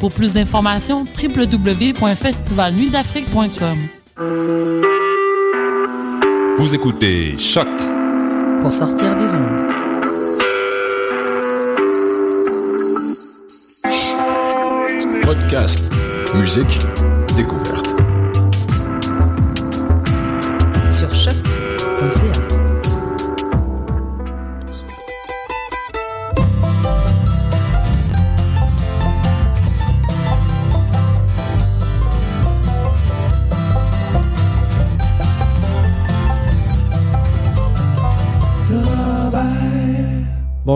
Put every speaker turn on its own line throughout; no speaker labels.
Pour plus d'informations, www.festivalnuitdafrique.com.
Vous écoutez Choc
pour sortir des ondes.
Podcast, musique, découverte.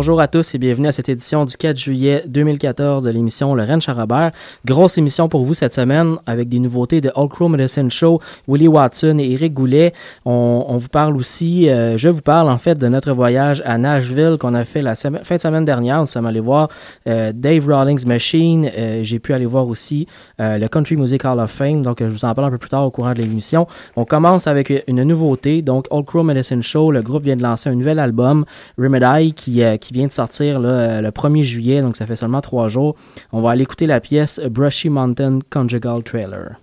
Bonjour à tous et bienvenue à cette édition du 4 juillet 2014 de l'émission Rennes Charabert. Grosse émission pour vous cette semaine avec des nouveautés de All Crow Medicine Show, Willie Watson et Eric Goulet. On, vous parle aussi, euh, je vous parle en fait de notre voyage à Nashville qu'on a fait la fin de semaine dernière. Nous sommes allés voir euh, Dave Rawlings Machine. Euh, j'ai pu aller voir aussi le Country Music Hall of Fame. Donc je vous en parle un peu plus tard au courant de l'émission. On commence avec une nouveauté. Donc All Crow Medicine Show, le groupe vient de lancer un nouvel album, Remedy, qui qui vient de sortir euh, le 1er juillet, donc ça fait seulement trois jours. On va aller écouter la pièce Brushy Mountain Conjugal Trailer.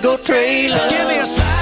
Conjugal trailer. Give me a slide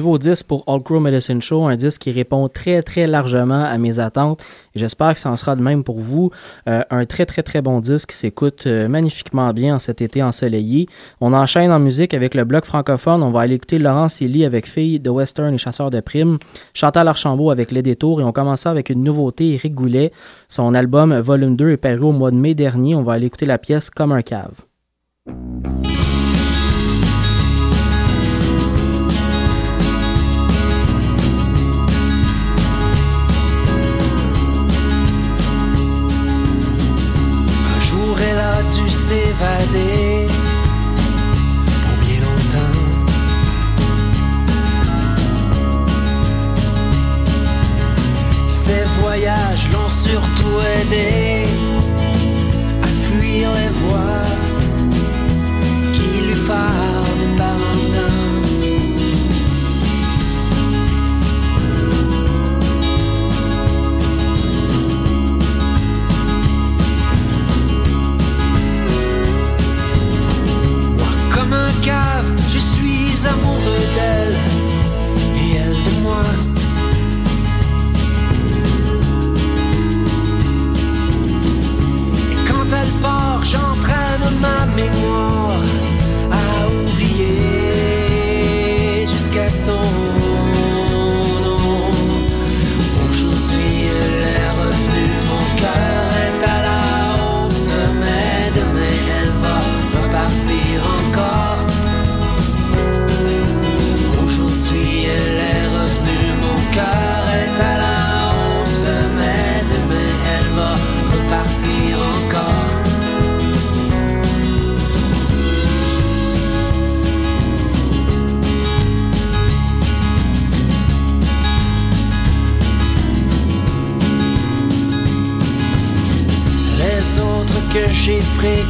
nouveau disque pour All Crow Medicine Show, un disque qui répond très très largement à mes attentes. J'espère que ça en sera de même pour vous. Euh, un très très très bon disque qui s'écoute euh, magnifiquement bien en cet été ensoleillé. On enchaîne en musique avec le bloc francophone. On va aller écouter Laurence Ely avec Fille de Western et Chasseurs de Primes, Chantal Archambault avec Les Détours et on commence avec une nouveauté, Eric Goulet. Son album Volume 2 est paru au mois de mai dernier. On va aller écouter la pièce Comme un cave.
S'évader pour bien longtemps. Ses voyages l'ont surtout aidé suis amoureux d'elle et elle de moi. Et quand elle part, j'entraîne j'ai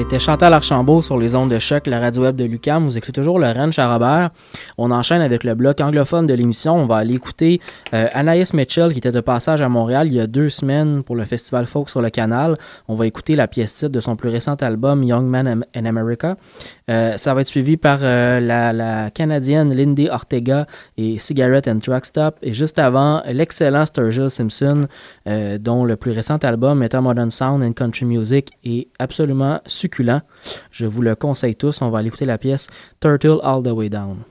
C'était Chantal Archambault sur les ondes de choc, la radio web de Lucam. Vous écoutez toujours le Rennes Charrobert. On enchaîne avec le bloc anglophone de l'émission. On va aller écouter euh, Anaïs Mitchell qui était de passage à Montréal il y a deux semaines pour le festival Folk sur le canal. On va écouter la pièce titre de son plus récent album Young Man in America. Euh, ça va être suivi par euh, la, canadienne Lindy Ortega et Cigarette and Truck Stop. Et juste avant, l'excellent Sturgill Simpson, dont le plus récent album, Meta Modern Sound and Country Music, est absolument succulent. Je vous le conseille tous. On va aller écouter la pièce Turtle All the Way Down.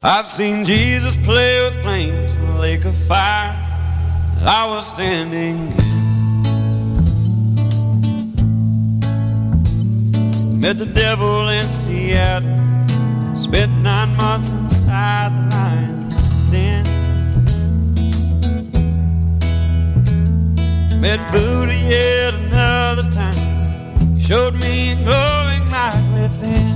I've seen Jesus play with flames in a lake of fire. I was standing in. Met the devil in Seattle. Spent nine months inside the lion's den. Met Buddha yet another time. He showed me a glowing light within.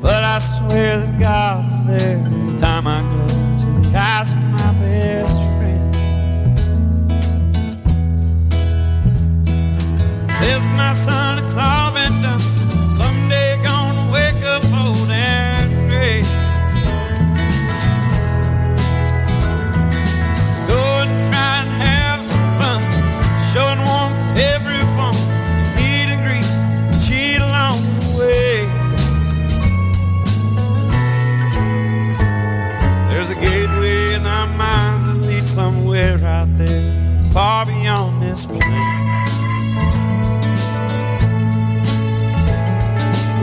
But I swear that God was there every time I go to the eyes of my best friend. Says my son, it's all been done. Someday gonna wake up old and gray. Go and try and have some fun, showing warmth to everyone. Meet and greet, cheat along the way. There's a gateway in our minds that leads somewhere out there, far beyond this plane.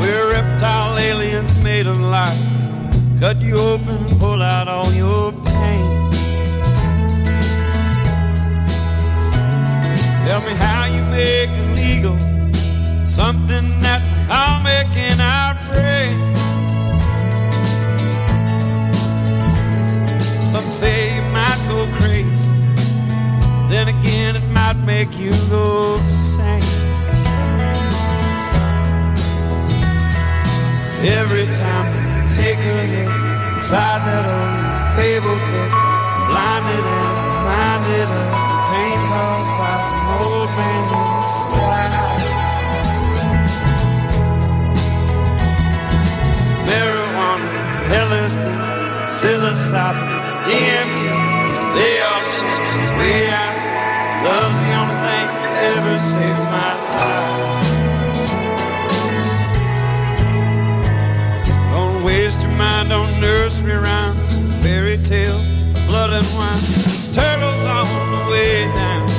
We're reptile aliens made of light. Cut you open, pull out all your pain. Tell me how you make illegal something that make in our brain. Some say you might go crazy. Then again, it might make you go insane. Every time I take a look inside that old fable book, blinded and reminded of the pain caused by some old man in the sky. Marijuana, LSD, psilocybin, DMT, they all change the way I see. Love's the only thing that ever saved my blood and wine. There's turtles on the way down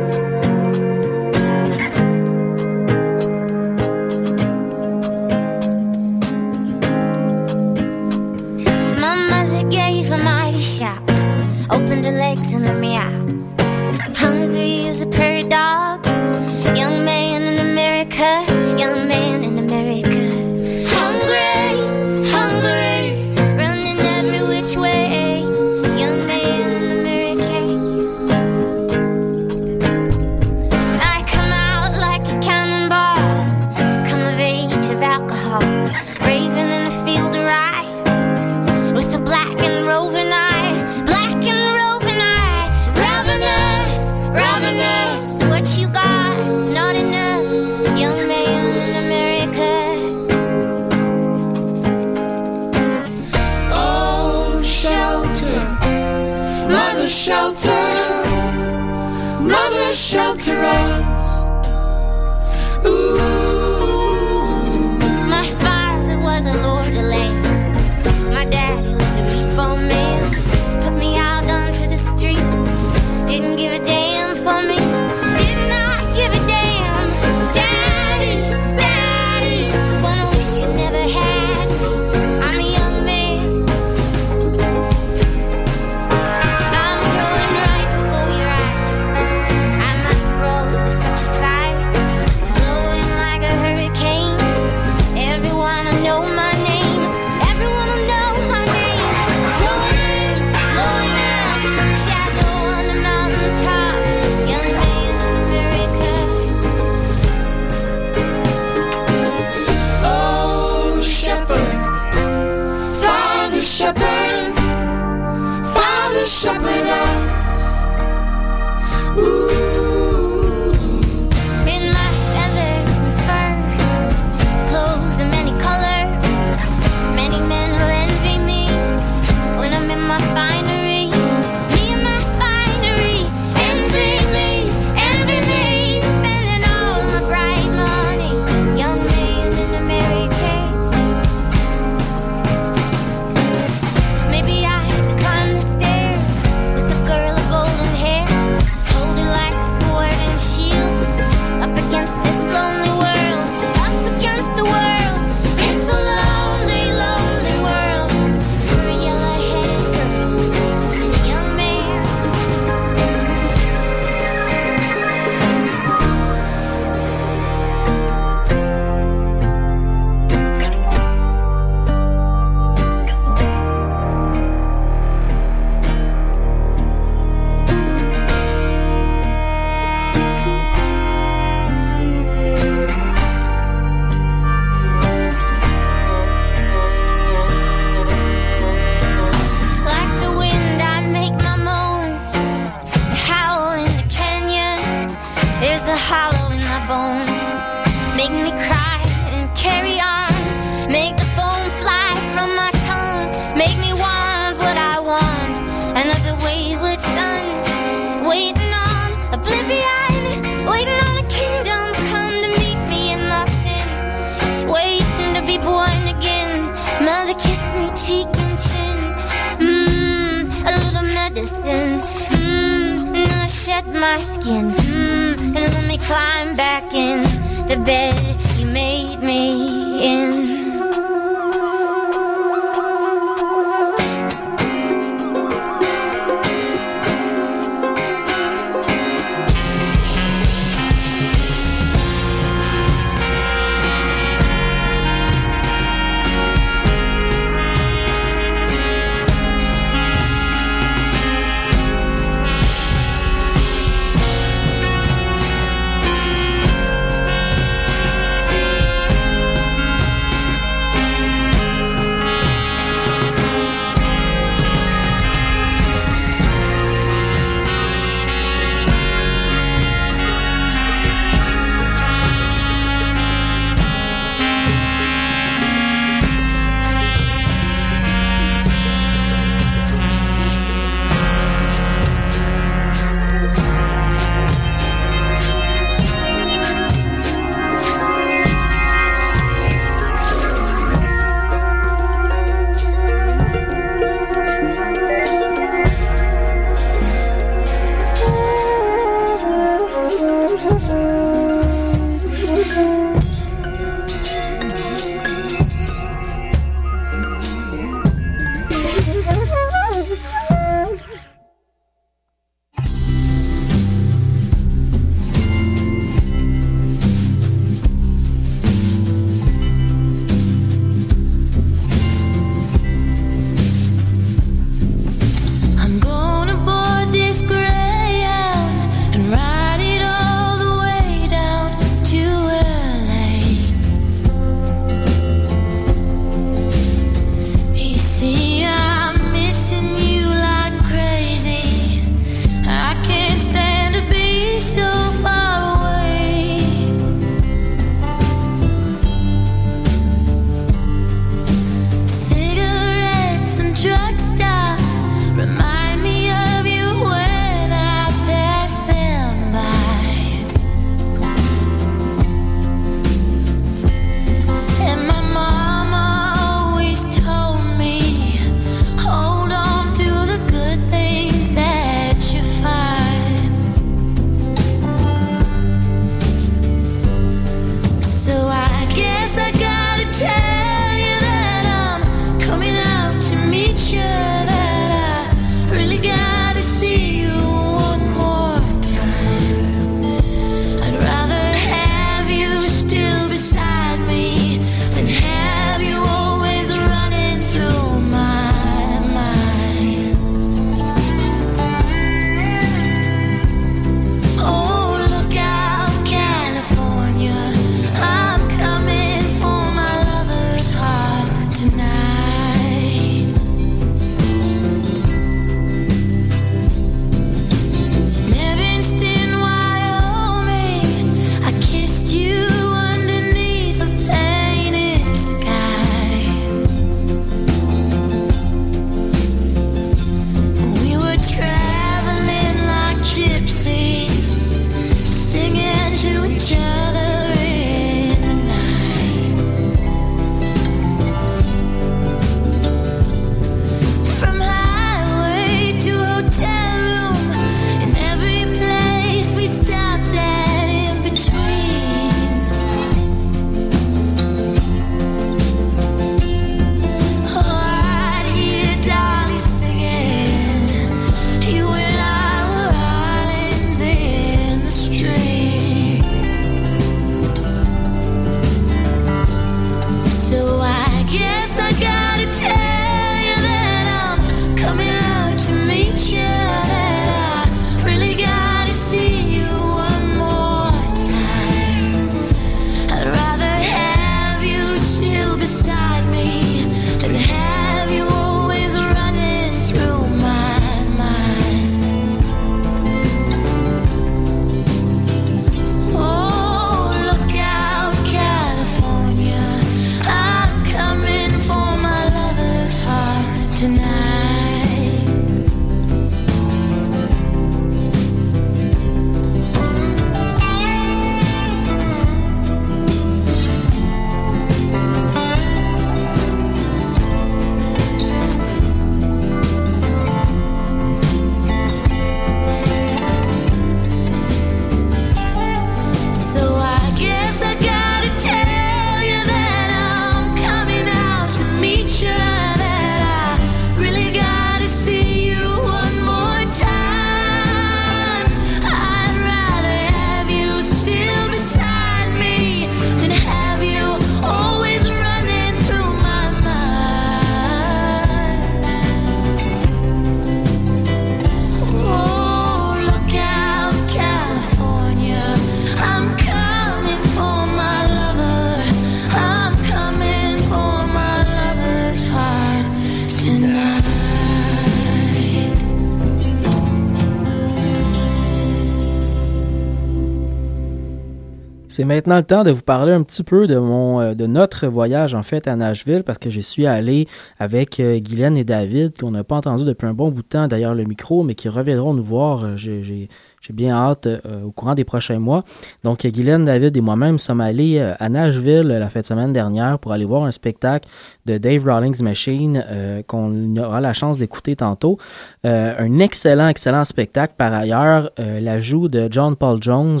C'est maintenant le temps de vous parler un petit peu de mon euh, de notre voyage en fait à Nashville parce que j'y suis allé avec euh, Guylaine et David qu'on n'a pas entendu depuis un bon bout de temps d'ailleurs le micro mais qui reviendront nous voir. Euh, bien hâte euh, au courant des prochains mois. Donc Guylaine, David et moi-même sommes allés euh, à Nashville euh, la fin de semaine dernière pour aller voir un spectacle de Dave Rawlings Machine qu'on aura la chance d'écouter tantôt. Un excellent, excellent spectacle par ailleurs. L'ajout de John Paul Jones,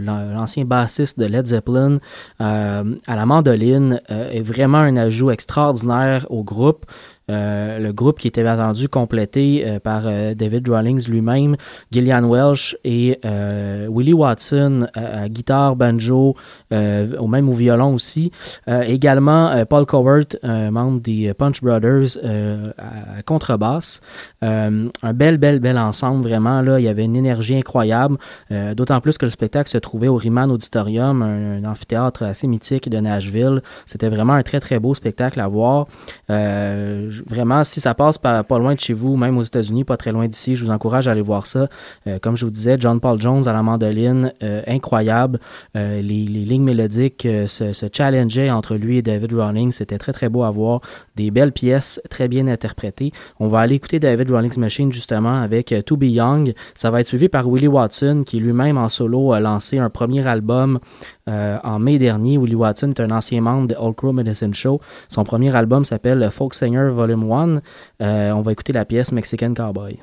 l'ancien bassiste de Led Zeppelin, à la mandoline est vraiment un ajout extraordinaire au groupe. Euh, le groupe qui était attendu complété euh, par euh, David Rawlings lui-même, Gillian Welsh et Willie Watson à guitare, banjo, au même au violon aussi. Également Paul Covert, membre des Punch Brothers à contrebasse. Un bel, bel, bel ensemble, vraiment. Là, il y avait une énergie incroyable, d'autant plus que le spectacle se trouvait au Riemann Auditorium, un, amphithéâtre assez mythique de Nashville. C'était vraiment un très, très beau spectacle à voir. Vraiment, si ça passe pas loin de chez vous, même aux États-Unis, pas très loin d'ici, je vous encourage à aller voir ça. Euh, comme je vous disais, John Paul Jones à la mandoline, euh, incroyable. Euh, les, lignes mélodiques se, challengeaient entre lui et David Rawlings. C'était très, très beau à voir. Des belles pièces, très bien interprétées. On va aller écouter David Rawlings Machine justement avec To Be Young. Ça va être suivi par Willie Watson qui lui-même en solo a lancé un premier album euh, en mai dernier. Willie Watson est un ancien membre de Old Crow Medicine Show. Son premier album s'appelle Folk Singer Volume 1. Euh, on va écouter la pièce Mexican Cowboy.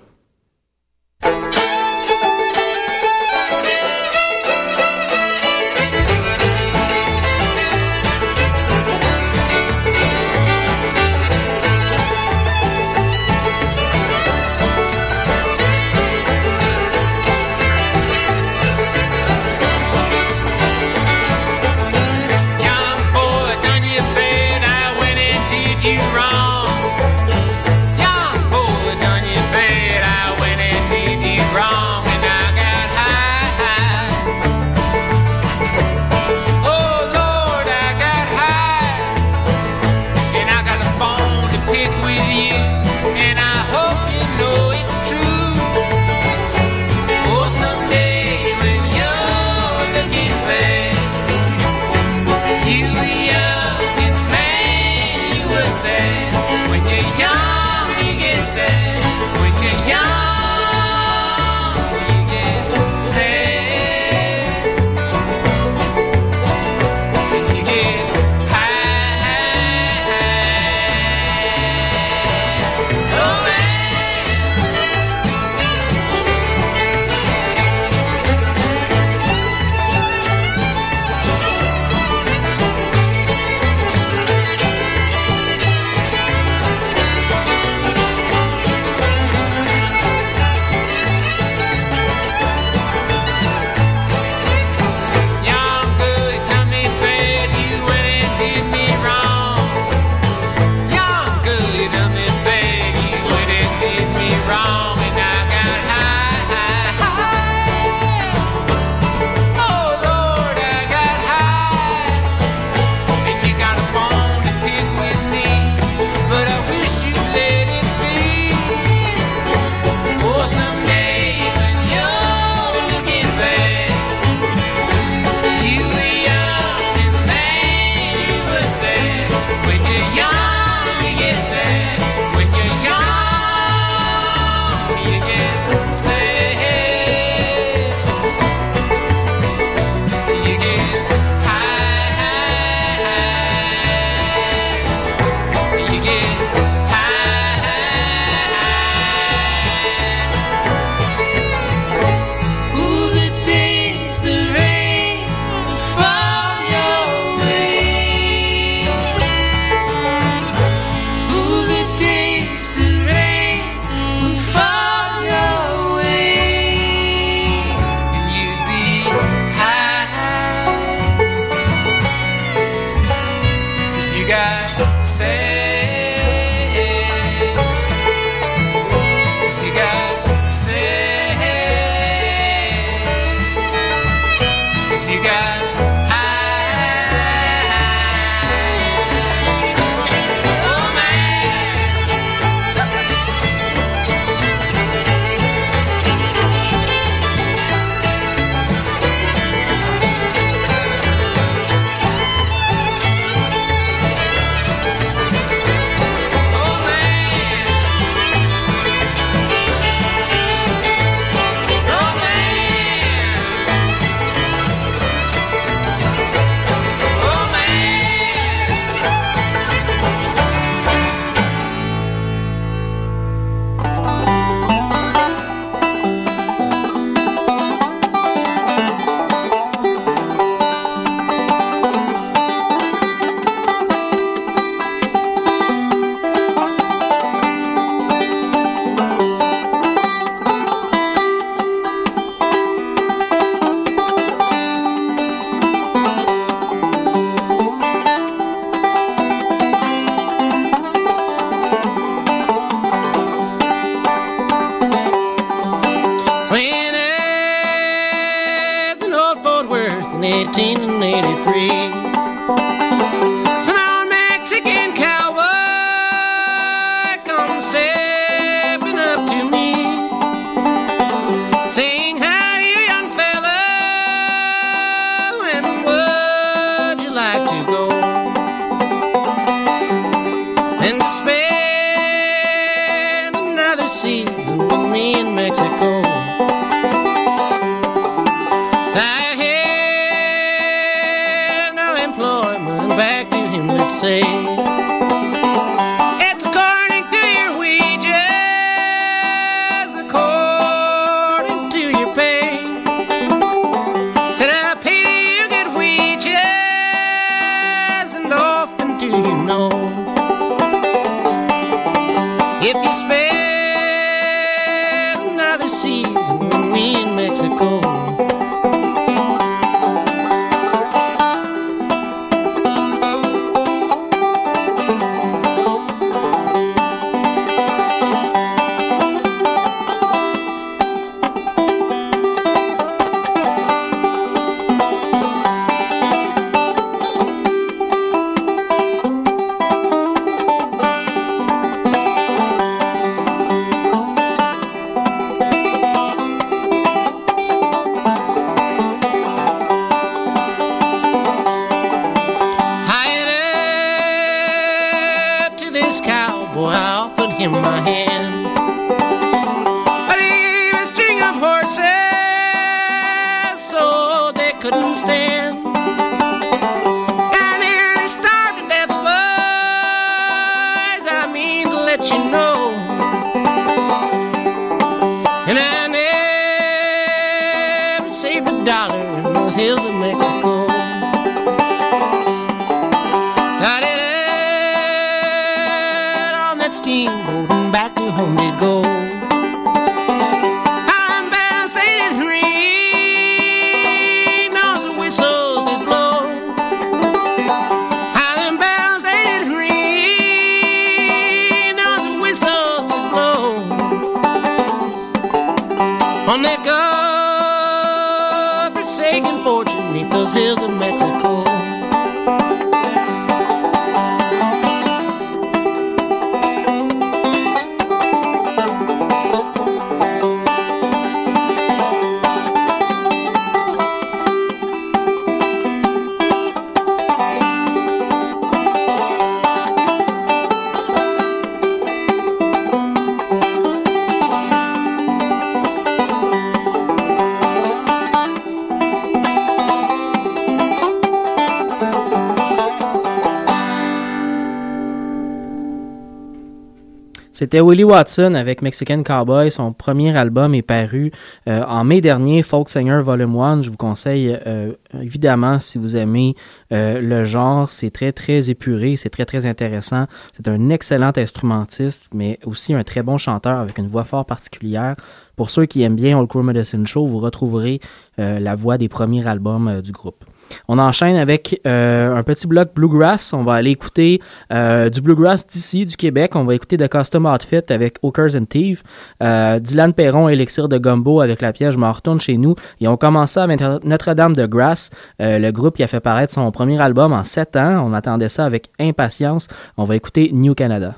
C'était Willie Watson avec Mexican Cowboy. Son premier album est paru euh, en mai dernier, Folk Singer Volume 1. Je vous conseille euh, évidemment si vous aimez euh, le genre. C'est très très épuré, c'est très très intéressant. C'est un excellent instrumentiste, mais aussi un très bon chanteur avec une voix fort particulière. Pour ceux qui aiment bien Old Crow Medicine Show, vous retrouverez euh, la voix des premiers albums euh, du groupe. On enchaîne avec euh, un petit bloc bluegrass. On va aller écouter euh, du bluegrass d'ici, du Québec. On va écouter The Custom Outfit avec Hawkers and Thieves. Euh, Dylan Perron, Élixir de Gumbo avec la pièce Je m'en retourne chez nous. Et on commence ça avec Notre-Dame de Grass, euh, le groupe qui a fait paraître son premier album en sept ans. On attendait ça avec impatience. On va écouter New Canada.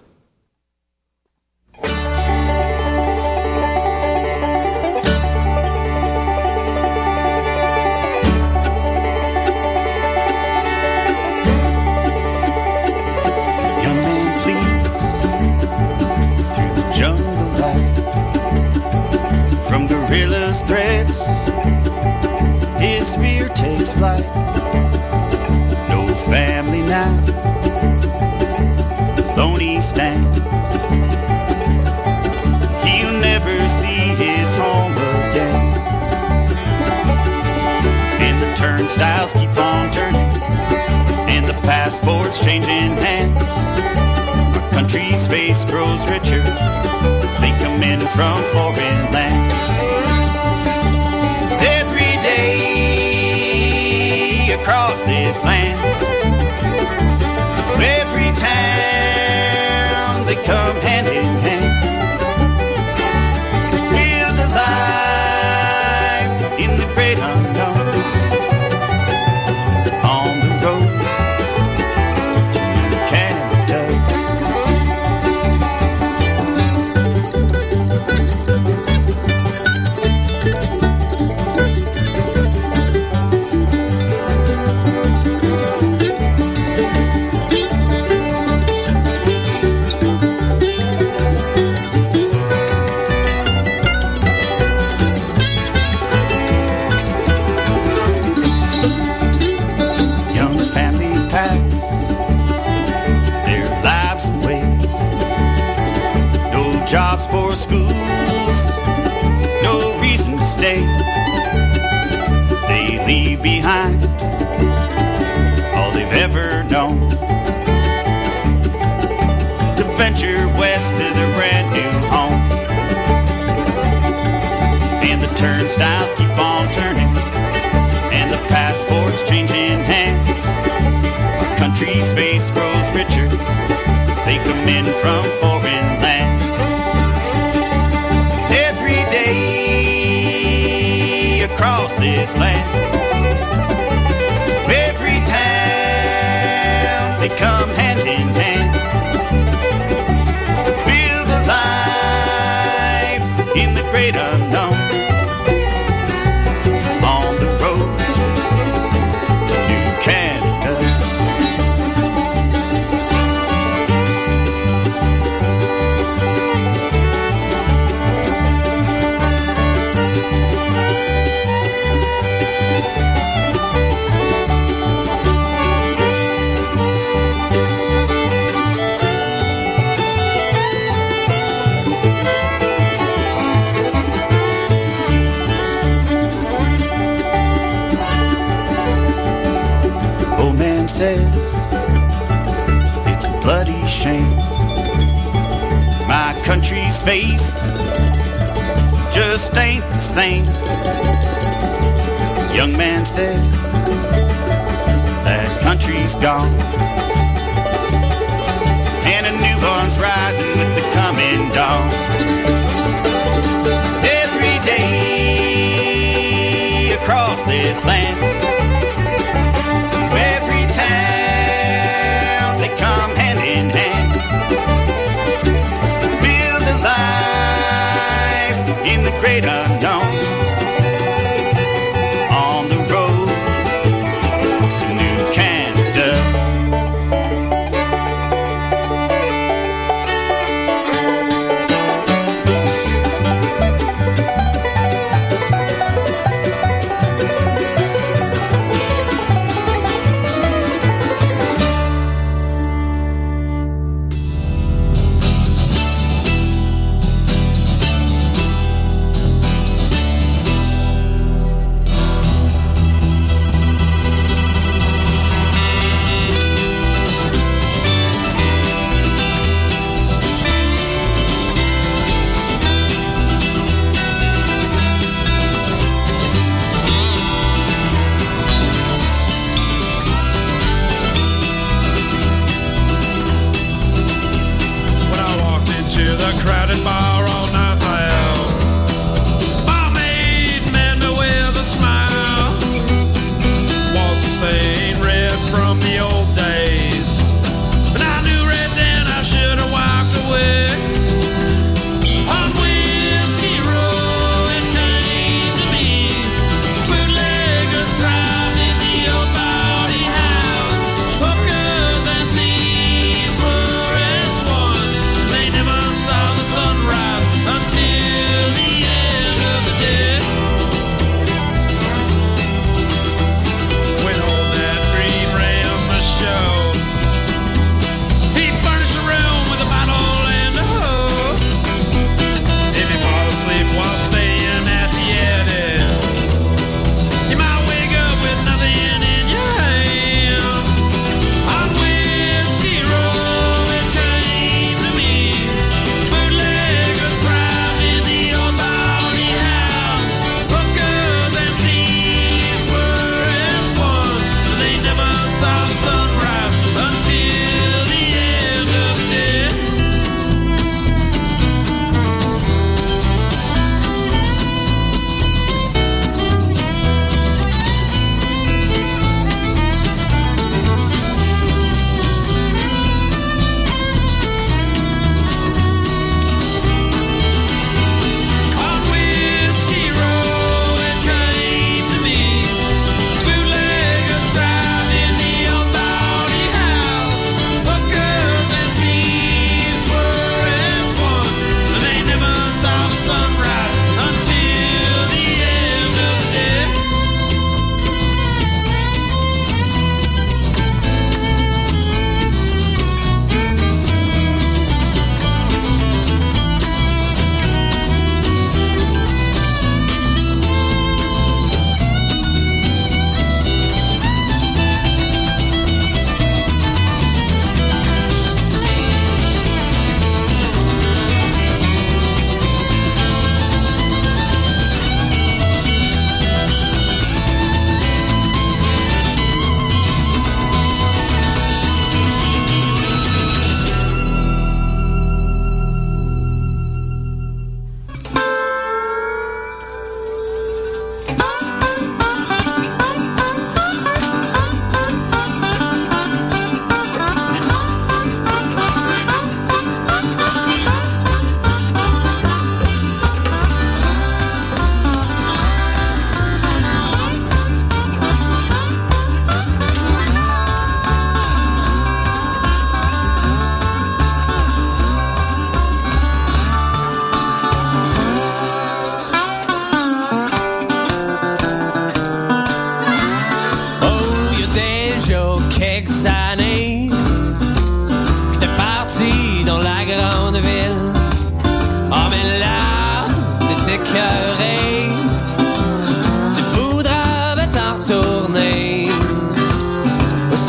Takes flight. No family now. Alone he stands. He'll never see his home again. And the turnstiles keep on turning and the passports changing hands. Our country's face grows richer as they in from foreign lands. This land, venture west to their brand new home. And the turnstiles keep on turning, and the passports changing hands. Our country's face grows richer, as they come in from foreign lands. Every day across this land, in country's face just ain't the same. Young man says that country's gone. And a new one's rising with the coming dawn. Every day across this land in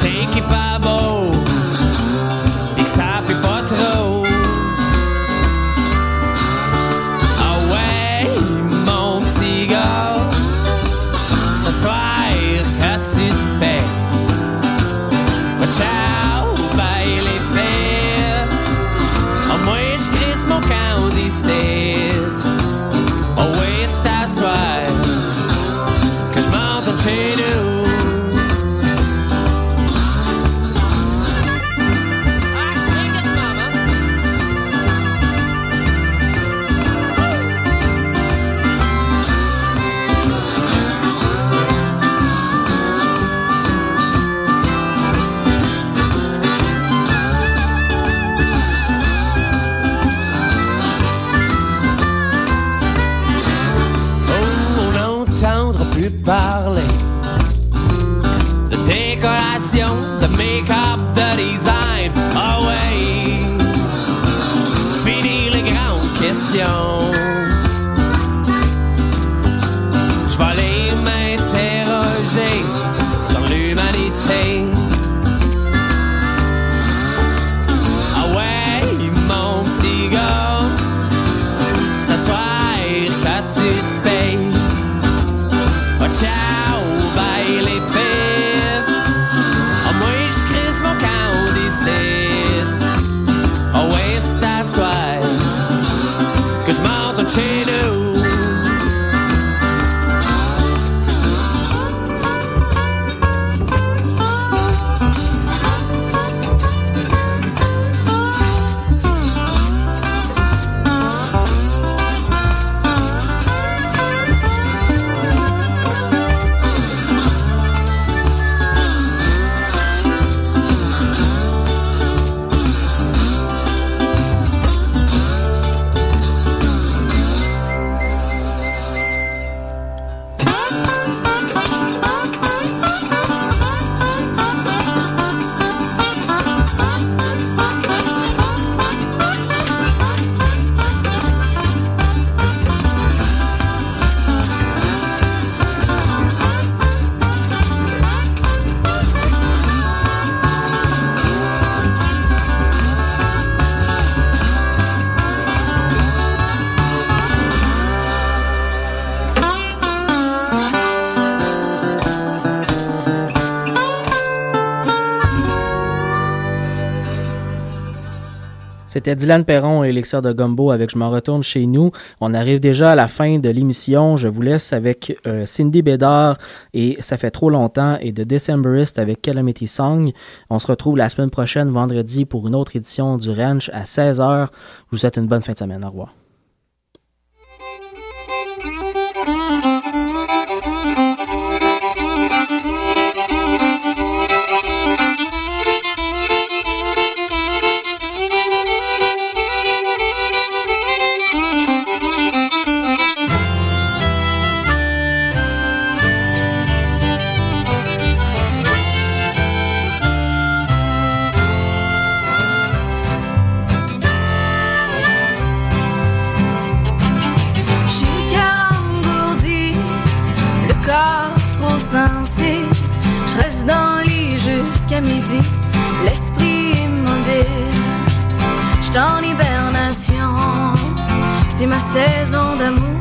Sei que faz
C'était Dylan Perron et Elixir de Gumbo avec Je m'en retourne chez nous. On arrive déjà à la fin de l'émission. Je vous laisse avec euh, Cindy Bédard et Ça fait trop longtemps et de Decemberist avec Calamity Song. On se retrouve la semaine prochaine, vendredi, pour une autre édition du Ranch à 16h. Je vous souhaite une bonne fin de semaine. Au revoir.
en hibernation. C'est ma saison d'amour.